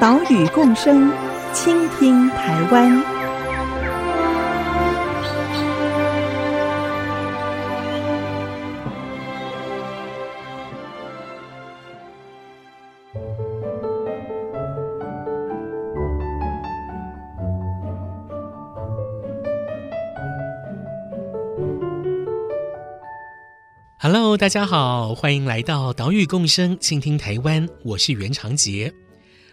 岛屿共生，倾听台湾。Hello，大家好，欢迎来到岛屿共生，倾听台湾。我是袁长杰。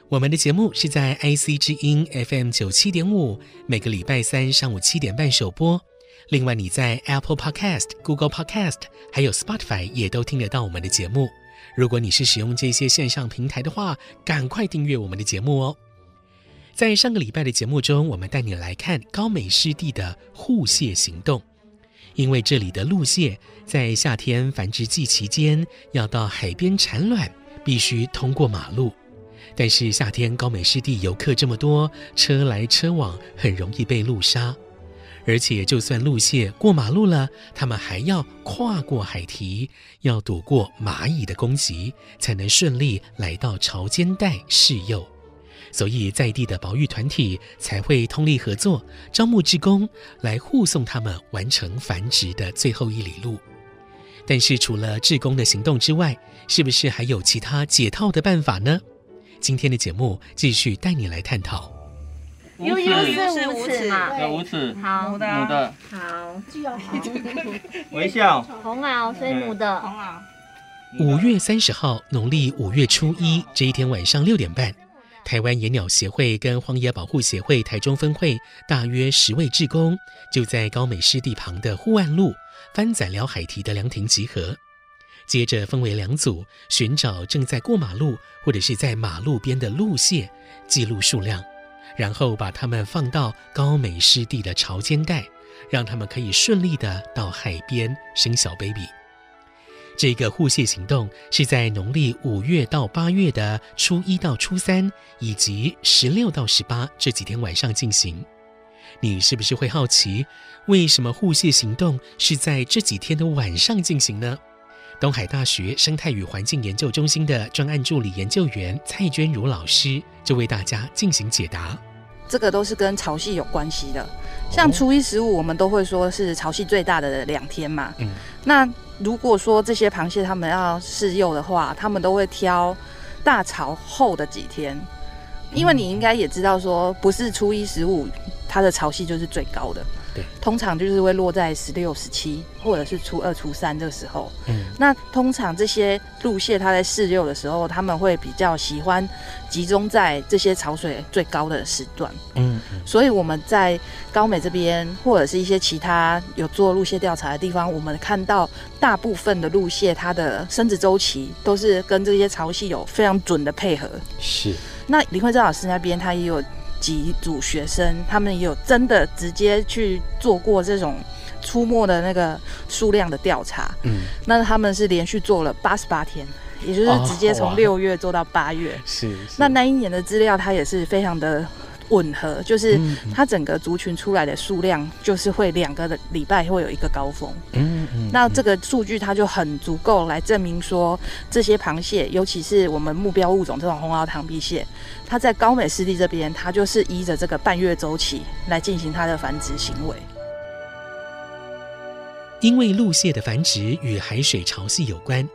我们的节目是在 IC 之音 FM 九七点五，每个礼拜三上午七点半首播。另外，你在 Apple Podcast、Google Podcast 还有 Spotify 也都听得到我们的节目。如果你是使用这些线上平台的话，赶快订阅我们的节目哦。在上个礼拜的节目中，我们带你来看高美湿地的护蟹行动。因为这里的陆蟹在夏天繁殖季期间要到海边产卵，必须通过马路。但是夏天高美湿地游客这么多，车来车往，很容易被路杀。而且就算路蟹过马路了，它们还要跨过海堤，要躲过蚂蚁的攻击，才能顺利来到潮间带试幼。所以在地的保育团体才会通力合作，招募志工来护送他们完成繁殖的最后一里路。但是除了志工的行动之外，是不是还有其他解套的办法呢？今天的节目继续带你来探讨。U U 是无齿嘛？有无齿。好，母的。母的。好。微笑。红袄，所以母的。红螯。五月三十号，农历五月初一这一天晚上六点半。台湾野鸟协会跟荒野保护协会台中分会大约十位志工，就在高美湿地旁的护岸路番仔寮海堤的凉亭集合，接着分为两组，寻找正在过马路或者是在马路边的路蟹，记录数量，然后把它们放到高美湿地的潮间带，让它们可以顺利的到海边生小 baby。这个护蟹行动是在农历五月到八月的初一到初三，以及十六到十八这几天晚上进行。你是不是会好奇，为什么护蟹行动是在这几天的晚上进行呢？东海大学生态与环境研究中心的专案助理研究员蔡娟如老师就为大家进行解答。这个都是跟潮汐有关系的，像初一十五，我们都会说是潮汐最大的两天嘛。嗯，那如果说这些螃蟹它们要试幼的话，它们都会挑大潮后的几天，因为你应该也知道说，不是初一十五，它的潮汐就是最高的。通常就是会落在十六、十七，或者是初二、初三这个时候。嗯，那通常这些路蟹它在释幼的时候，他们会比较喜欢集中在这些潮水最高的时段。嗯，所以我们在高美这边，或者是一些其他有做路蟹调查的地方，我们看到大部分的路蟹它的生殖周期都是跟这些潮汐有非常准的配合。是。那林慧珍老师那边，他也有。几组学生，他们也有真的直接去做过这种出没的那个数量的调查。嗯，那他们是连续做了八十八天，也就是直接从六月做到八月。哦。是。那那一年的资料，它也是非常的。吻合，就是它整个族群出来的数量，就是会两个的礼拜会有一个高峰。嗯嗯。那这个数据它就很足够来证明说，这些螃蟹，尤其是我们目标物种这种红螯螳臂蟹，它在高美湿地这边，它就是依着这个半月周期来进行它的繁殖行为。因为陆蟹的繁殖与海水潮汐有关。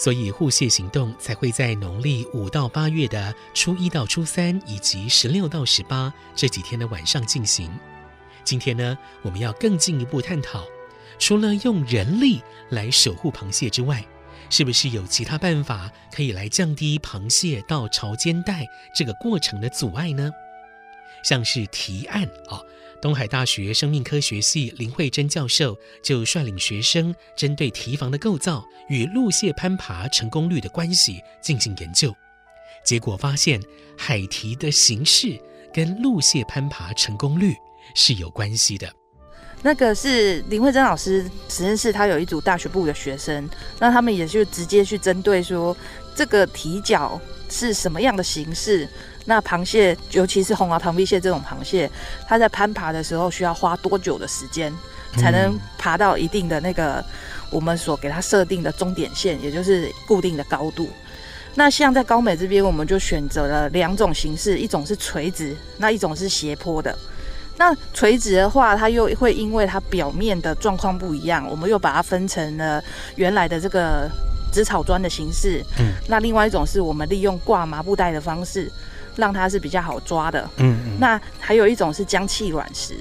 所以护蟹行动才会在农历五到八月的初一到初三，以及十六到十八这几天的晚上进行。今天呢，我们要更进一步探讨，除了用人力来守护螃蟹之外，是不是有其他办法可以来降低螃蟹到潮间带这个过程的阻碍呢？像是提案啊。哦东海大学生命科学系林慧珍教授就率领学生针对堤防的构造与陆蟹攀爬成功率的关系进行研究，结果发现海堤的形式跟陆蟹攀爬成功率是有关系的。那个是林慧珍老师实验室，他有一组大学部的学生，那他们也就直接去针对说这个蹄脚是什么样的形式。那螃蟹，尤其是红螯螳臂蟹这种螃蟹，它在攀爬的时候需要花多久的时间，才能爬到一定的那个我们所给它设定的终点线，也就是固定的高度。那像在高美这边，我们就选择了两种形式，一种是垂直，那一种是斜坡的。那垂直的话，它又会因为它表面的状况不一样，我们又把它分成了原来的这个紫草砖的形式。嗯，那另外一种是我们利用挂麻布袋的方式，让它是比较好抓的。嗯嗯。那还有一种是浆砌软石。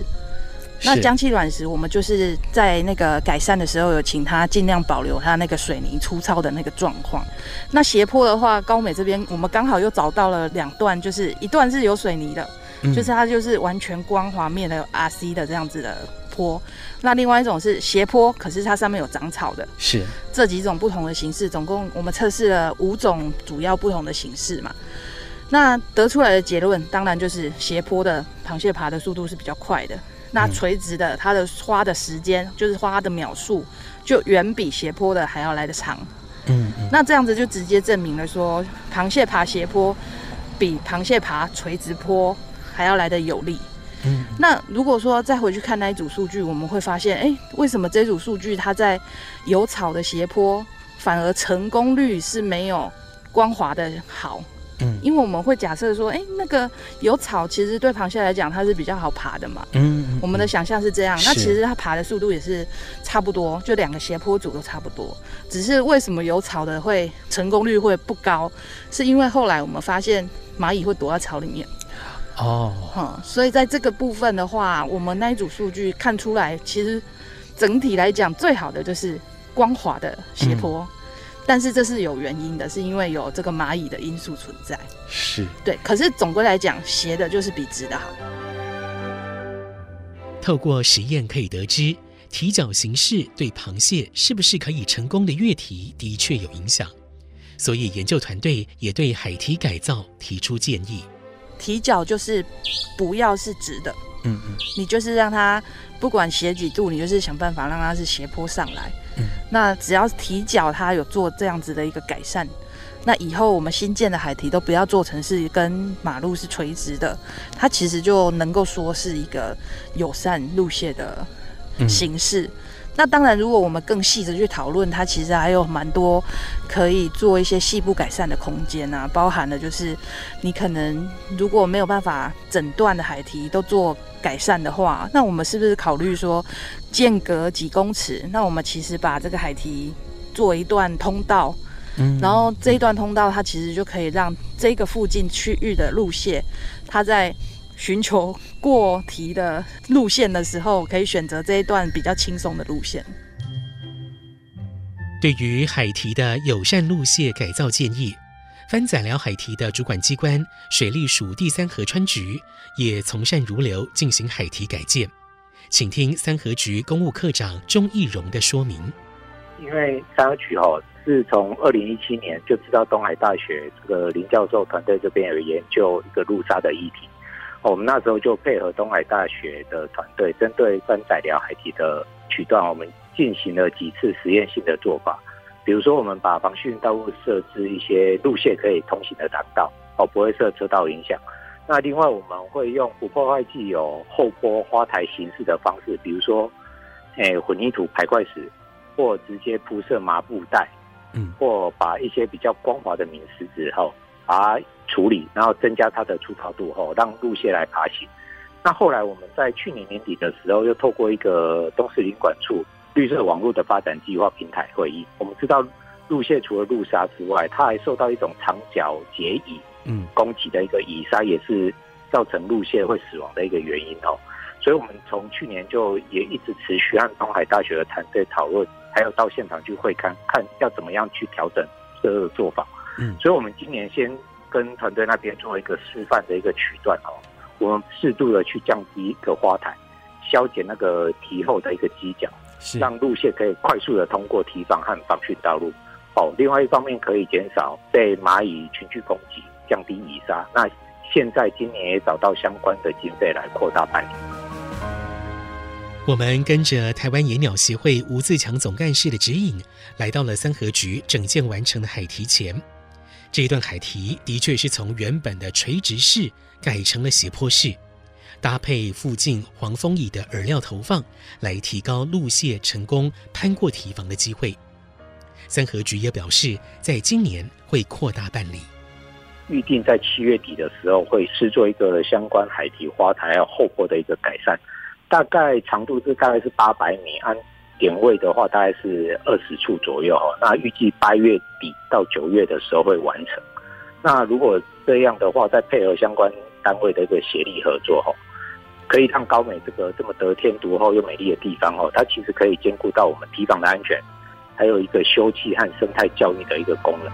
那浆砌卵石，我们就是在那个改善的时候，有请它尽量保留它那个水泥粗糙的那个状况。那斜坡的话，高美这边我们刚好又找到了两段，就是一段是有水泥的。就是它就是完全光滑面的 RC 的这样子的坡，那另外一种是斜坡，可是它上面有长草的，是这几种不同的形式，总共我们测试了五种主要不同的形式嘛。那得出来的结论当然就是斜坡的螃蟹爬的速度是比较快的，那垂直的它的花的时间就是花的秒数就远比斜坡的还要来得长。嗯，那这样子就直接证明了说，螃蟹爬斜坡比螃蟹爬垂直坡还要来得有力。嗯，那如果说再回去看那一组数据，我们会发现，哎、欸，为什么这组数据它在有草的斜坡反而成功率是没有光滑的好？嗯，因为我们会假设说，哎、欸，那个有草其实对螃蟹来讲它是比较好爬的嘛。嗯，嗯，我们的想象是这样。那其实它爬的速度也是差不多，就两个斜坡组都差不多。只是为什么有草的会成功率会不高？是因为后来我们发现蚂蚁会躲在草里面。哦，好，所以在这个部分的话，我们那一组数据看出来，其实整体来讲最好的就是光滑的斜坡，嗯，但是这是有原因的，是因为有这个蚂蚁的因素存在。是，对。可是总归来讲，斜的就是比直的好。透过实验可以得知，蹄脚形式对螃蟹是不是可以成功的跃蹄的确有影响，所以研究团队也对海蹄改造提出建议。蹄脚就是不要是直的，嗯嗯，你就是让它不管斜几度，你就是想办法让它是斜坡上来。嗯，那只要提脚它有做这样子的一个改善，那以后我们新建的海堤都不要做成是跟马路是垂直的，它其实就能够说是一个友善路线的形式。嗯那当然，如果我们更细致去讨论，它其实还有蛮多可以做一些细部改善的空间啊，包含了就是你可能如果没有办法整段的海堤都做改善的话，那我们是不是考虑说间隔几公尺？那我们其实把这个海堤做一段通道，嗯，然后这一段通道它其实就可以让这个附近区域的路线，它在。寻求过堤的路线的时候，可以选择这一段比较轻松的路线。对于海堤的友善路线改造建议，翻仔寮海堤的主管机关水利署第三河川局也从善如流进行海堤改建。请听三河局公务科长钟义荣的说明。因为三河局哦，是从二零一七年就知道东海大学这个林教授团队这边有研究一个路杀的议题。我们那时候就配合东海大学的团队，针对翻仔寮海堤的区段，我们进行了几次实验性的做法。比如说，我们把防汛道路设置一些路线可以通行的挡道，哦，不会设车道影响。那另外，我们会用不破坏既有后坡花台形式的方式，比如说，诶，混凝土排块石，或直接铺设麻布袋，嗯，或把一些比较光滑的抿石子后，把它处理，然后增加它的粗糙度后，让陆蟹来爬行。那后来我们在去年年底的时候，又透过一个东势林管处绿色网络的发展计划平台会议，我们知道陆蟹除了路杀之外，它还受到一种长脚结蚁嗯攻击的一个蚁杀，也是造成陆蟹会死亡的一个原因哦。所以我们从去年就也一直持续和东海大学的团队讨论，还有到现场去会看看要怎么样去调整这个做法。嗯，所以我们今年先。跟团队那边做一个示范的一个区段哦，我们适度的去降低一个花台，消减那个堤后的一个犄角，是让路线可以快速的通过堤防和防汛道路。哦，另外一方面可以减少被蚂蚁群聚攻击，降低蚁杀。那现在今年也找到相关的经费来扩大办理。我们跟着台湾野鸟协会吴自强总干事的指引，来到了三合局整建完成的海堤前。这一段海堤的确是从原本的垂直式改成了斜坡式，搭配附近黄蜂蚁的饵料投放，来提高陆蟹成功攀过堤防的机会。三合局也表示，在今年会扩大办理，预定在七月底的时候会试做一个相关海堤花台还有后坡的一个改善。大概长度是大概是八百米，按点位的话大概是二十处左右哈。那预计八月底到九月的时候会完成。那如果这样的话，再配合相关单位的一个协力合作，哈，可以让高美这个这么得天独厚又美丽的地方，哦，它其实可以兼顾到我们堤防的安全，还有一个休憩和生态教育的一个功能。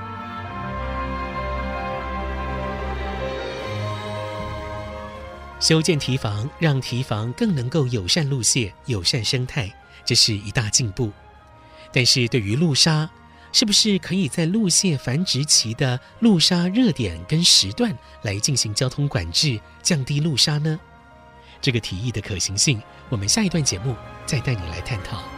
修建堤防，让堤防更能够友善路线、友善生态，这是一大进步。但是对于路杀，是不是可以在路蟹繁殖期的路杀热点跟时段来进行交通管制，降低路杀呢？这个提议的可行性，我们下一段节目再带你来探讨。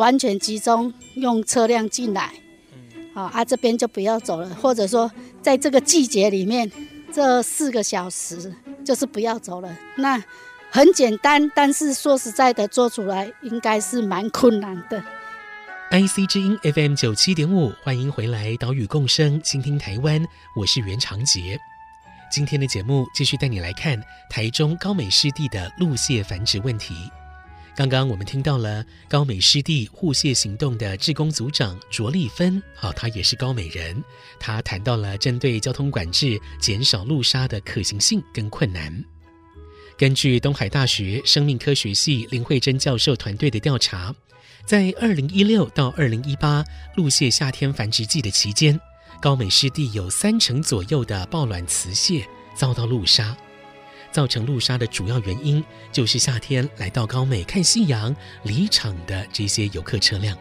完全集中用车辆进来，好啊，这边就不要走了，或者说在这个季节里面，这四个小时就是不要走了。那很简单，但是说实在的，做出来应该是蛮困难的。IC 之音 FM 九七点五，欢迎回来，岛屿共生，倾听台湾，我是袁长杰。今天的节目继续带你来看台中高美湿地的陆蟹繁殖问题。刚刚我们听到了高美湿地护蟹行动的志工组长卓丽芬，好，她也是高美人。她谈到了针对交通管制减少陆杀的可行性跟困难。根据东海大学生命科学系林慧珍教授团队的调查，在二零一六到二零一八陆蟹夏天繁殖季的期间，高美湿地有三成左右的抱卵雌蟹遭到陆杀。造成路杀的主要原因，就是夏天来到高美看夕阳离场的这些游客车辆。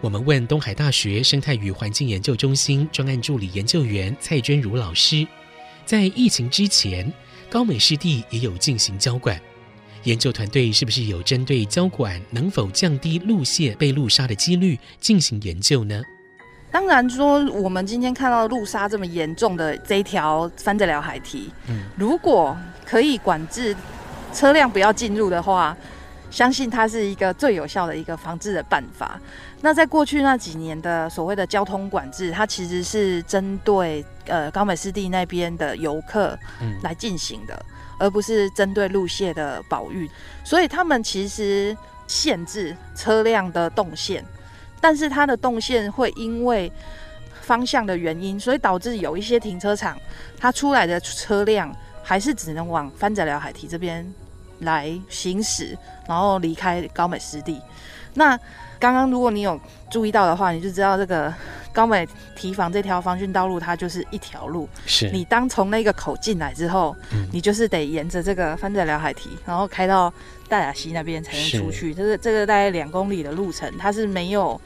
我们问东海大学生态与环境研究中心专案助理研究员蔡娟如老师，在疫情之前，高美湿地也有进行交管，研究团队是不是有针对交管能否降低路蟹被路杀的几率进行研究呢？当然说，我们今天看到路杀这么严重的这一条翻仔寮海堤，嗯，如果可以管制车辆不要进入的话，相信它是一个最有效的一个防治的办法。那在过去那几年的所谓的交通管制，它其实是针对呃高美湿地那边的游客来进行的，嗯、而不是针对路线的保育。所以他们其实限制车辆的动线。但是它的动线会因为方向的原因，所以导致有一些停车场，它出来的车辆还是只能往翻仔寮海堤这边来行驶，然后离开高美湿地。那刚刚如果你有注意到的话，你就知道这个高美提防这条防汛道路，它就是一条路。是你当从那个口进来之后，嗯、你就是得沿着这个翻仔寮海堤，然后开到大雅溪那边才能出去。就是这个大概两公里的路程，它是没有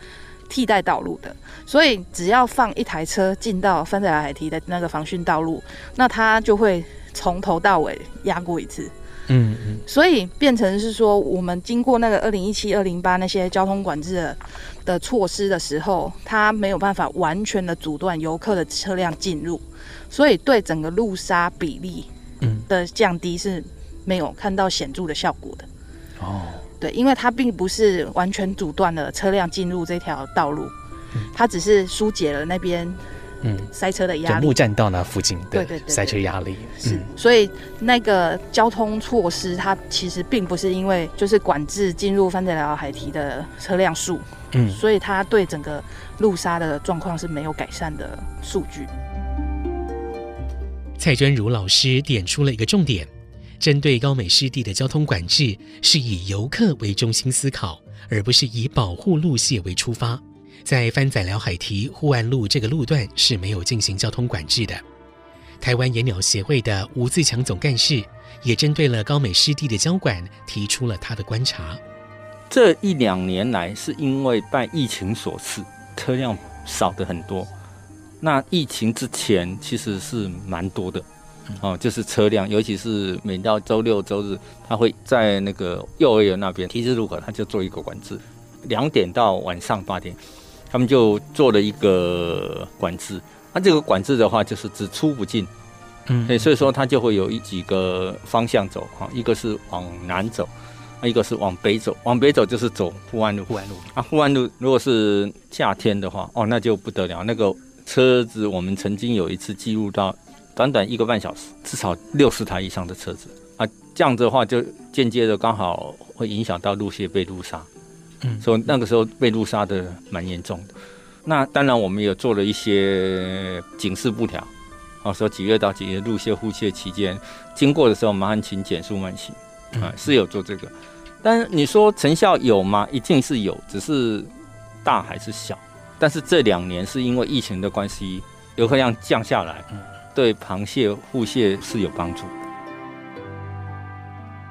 替代道路的。所以只要放一台车进到翻仔寮海堤的那个防汛道路，那它就会从头到尾压过一次。嗯嗯，所以变成是说，我们经过那个二零一七、二零八那些交通管制的的措施的时候，它没有办法完全的阻断游客的车辆进入，所以对整个路杀比例的降低是没有看到显著的效果的。哦，对，因为它并不是完全阻断了车辆进入这条道路，它只是疏解了那边。嗯，塞车的压力，木栈道那附近的塞车压力是，所以那个交通措施，它其实并不是因为就是管制进入翻仔寮海堤的车辆数，嗯，所以它对整个路沙的状况是没有改善的数据。蔡娟如老师点出了一个重点，针对高美湿地的交通管制，是以游客为中心思考，而不是以保护路线为出发。在翻仔寮海堤护岸路这个路段是没有进行交通管制的。台湾野鸟协会的吴自强总干事也针对了高美湿地的交管提出了他的观察。这一两年来，是因为拜疫情所赐，车辆少的很多。那疫情之前其实是蛮多的，哦，就是车辆，尤其是每到周六周日，他会在那个幼儿园那边，提示路口，他就做一个管制，两点到晚上八点，他们就做了一个管制。那这个管制的话，就是只出不进，嗯，所以说他就会有一几个方向走，哈，一个是往南走。一个是往北走，往北走就是走护岸路。护岸路啊，护岸路如果是夏天的话，哦，那就不得了。那个车子，我们曾经有一次记录到，短短一个半小时，至少六十台以上的车子啊。这样子的话，就间接的刚好会影响到路线被路杀。嗯，所以那个时候被路杀的蛮严重的。那当然，我们也做了一些警示布条，啊，说几月到几月入线护线期间经过的时候，麻烦请减速慢行。啊，是有做这个，但是你说成效有吗？一定是有，只是大还是小？但是这两年是因为疫情的关系，游客量降下来，对螃蟹护蟹是有帮助。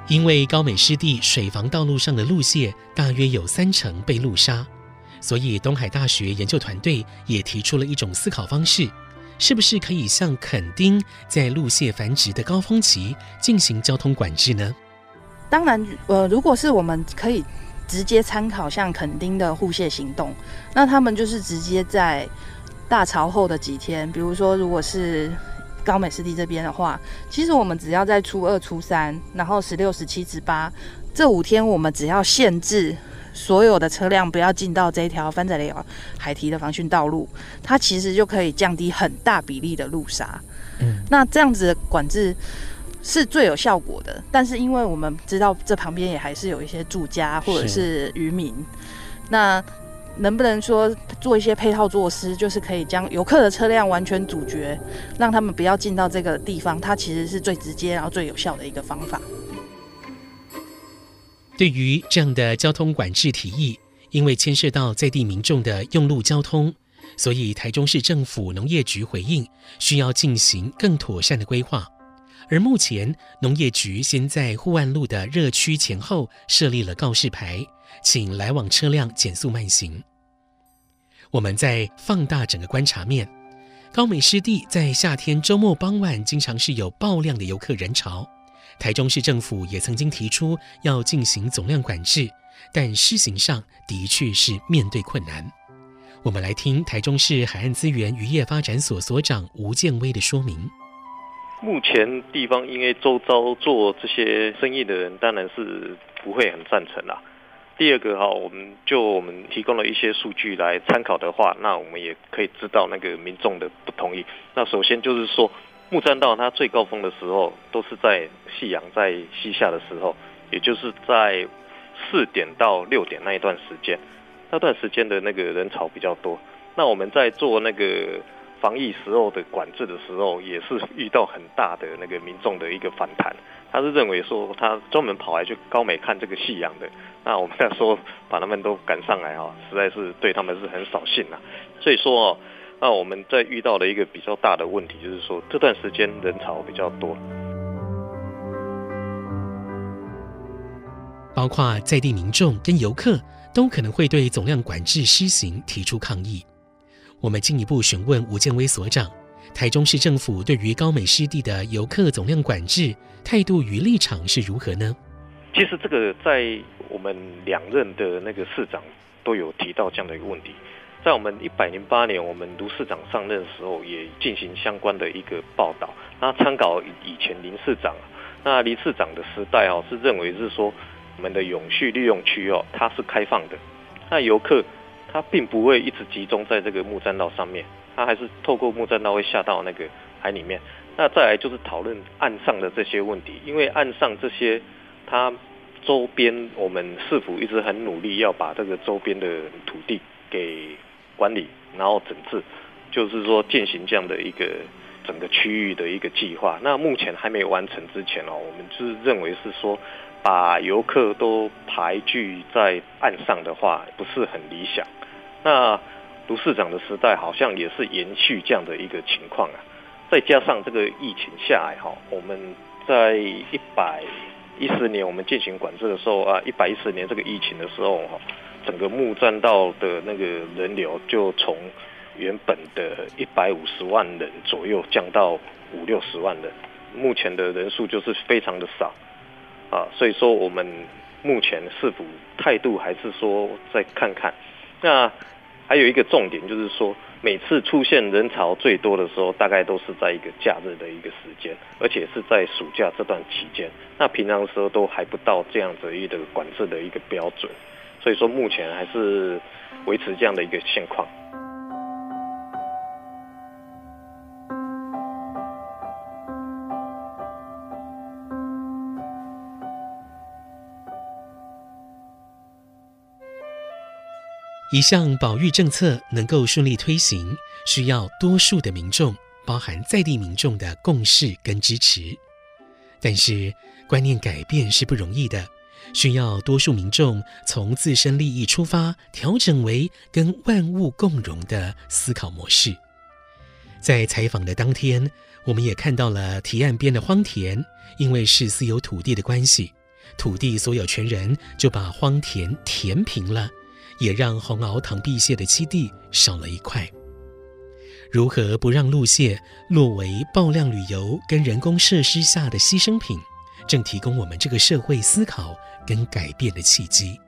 因为高美湿地水防道路上的路蟹大约有三成被路杀，所以东海大学研究团队也提出了一种思考方式，是不是可以像垦丁在路蟹繁殖的高峰期进行交通管制呢？当然，呃，如果是我们可以直接参考像垦丁的护蟹行动，那他们就是直接在大潮后的几天，比如说如果是高美湿地这边的话，其实我们只要在初二、初三，然后十六、十七、十八这五天，我们只要限制所有的车辆不要进到这一条番仔寮海堤的防汛道路，它其实就可以降低很大比例的路杀。嗯，那这样子的管制。是最有效果的，但是因为我们知道这旁边也还是有一些住家或者是渔民，那能不能说做一些配套措施，就是可以将游客的车辆完全阻绝，让他们不要进到这个地方？它其实是最直接然后最有效的一个方法。对于这样的交通管制提议，因为牵涉到在地民众的用路交通，所以台中市政府农业局回应，需要进行更妥善的规划。而目前，农业局先在护岸路的热区前后设立了告示牌，请来往车辆减速慢行。我们再放大整个观察面，高美湿地在夏天周末傍晚经常是有爆量的游客人潮。台中市政府也曾经提出要进行总量管制，但施行上的确是面对困难。我们来听台中市海岸资源渔业发展所所长吴建威的说明。目前地方因为周遭做这些生意的人当然是不会很赞成啦。第二个哈，我们就我们提供了一些数据来参考的话，那我们也可以知道那个民众的不同意。那首先就是说，木栈道它最高峰的时候都是在夕阳在西下的时候，也就是在四点到六点那一段时间，那段时间的那个人潮比较多。那我们在做那个。防疫时候的管制的时候，也是遇到很大的那个民众的一个反弹。他是认为说，他专门跑来去高美看这个夕阳的。那 我们在说把他们都赶上来哈，实在是对他们是很扫兴呐。所以说哦，那我们在遇到了一个比较大的问题，就是说这段时间人潮比较多，包括在地民众跟游客都可能会对总量管制施行提出抗议。我们进一步询问吴建威所长，台中市政府对于高美湿地的游客总量管制态度与立场是如何呢？其实这个在我们两任的那个市长都有提到这样的一个问题，在我们一百零八年我们卢市长上任的时候也进行相关的一个报道，那参考以前林市长，那林市长的时代哦是认为是说我们的永续利用区哦它是开放的，那游客。他并不会一直集中在这个木栈道上面，他还是透过木栈道会下到那个海里面。那再来就是讨论岸上的这些问题，因为岸上这些它周边，我们市府一直很努力要把这个周边的土地给管理，然后整治，就是说进行这样的一个整个区域的一个计划。那目前还没有完成之前哦，我们是认为是说。把游客都排聚在岸上的话，不是很理想。那卢市长的时代好像也是延续这样的一个情况啊。再加上这个疫情下来哈，我们在一百一四年我们进行管制的时候啊，一百一十年这个疫情的时候哈，整个木栈道的那个人流就从原本的一百五十万人左右降到五六十万人，目前的人数就是非常的少啊，所以说我们目前是否态度还是说再看看。那还有一个重点就是说，每次出现人潮最多的时候，大概都是在一个假日的一个时间，而且是在暑假这段期间。那平常时候都还不到这样子一个管制的一个标准，所以说目前还是维持这样的一个现况。一项保育政策能够顺利推行，需要多数的民众，包含在地民众的共识跟支持。但是观念改变是不容易的，需要多数民众从自身利益出发，调整为跟万物共荣的思考模式。在采访的当天，我们也看到了提案边的荒田，因为是私有土地的关系，土地所有权人就把荒田填平了。也让红螯螳臂蟹的基地少了一块。如何不让陆蟹落为爆量旅游跟人工设施下的牺牲品，正提供我们这个社会思考跟改变的契机。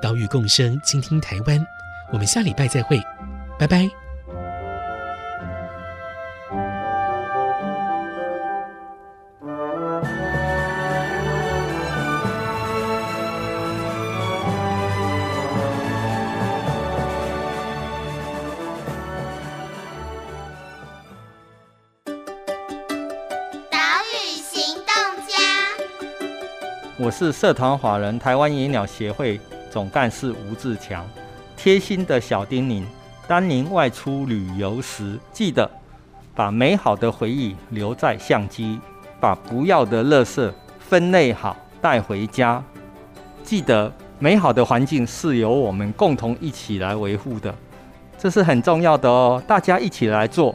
岛屿共生，倾听台湾。我们下礼拜再会，拜拜。是社团法人台湾野鸟协会总干事吴志强，贴心的小叮咛：当您外出旅游时，记得把美好的回忆留在相机，把不要的垃圾分类好带回家。记得美好的环境是由我们共同一起来维护的，这是很重要的哦，大家一起来做。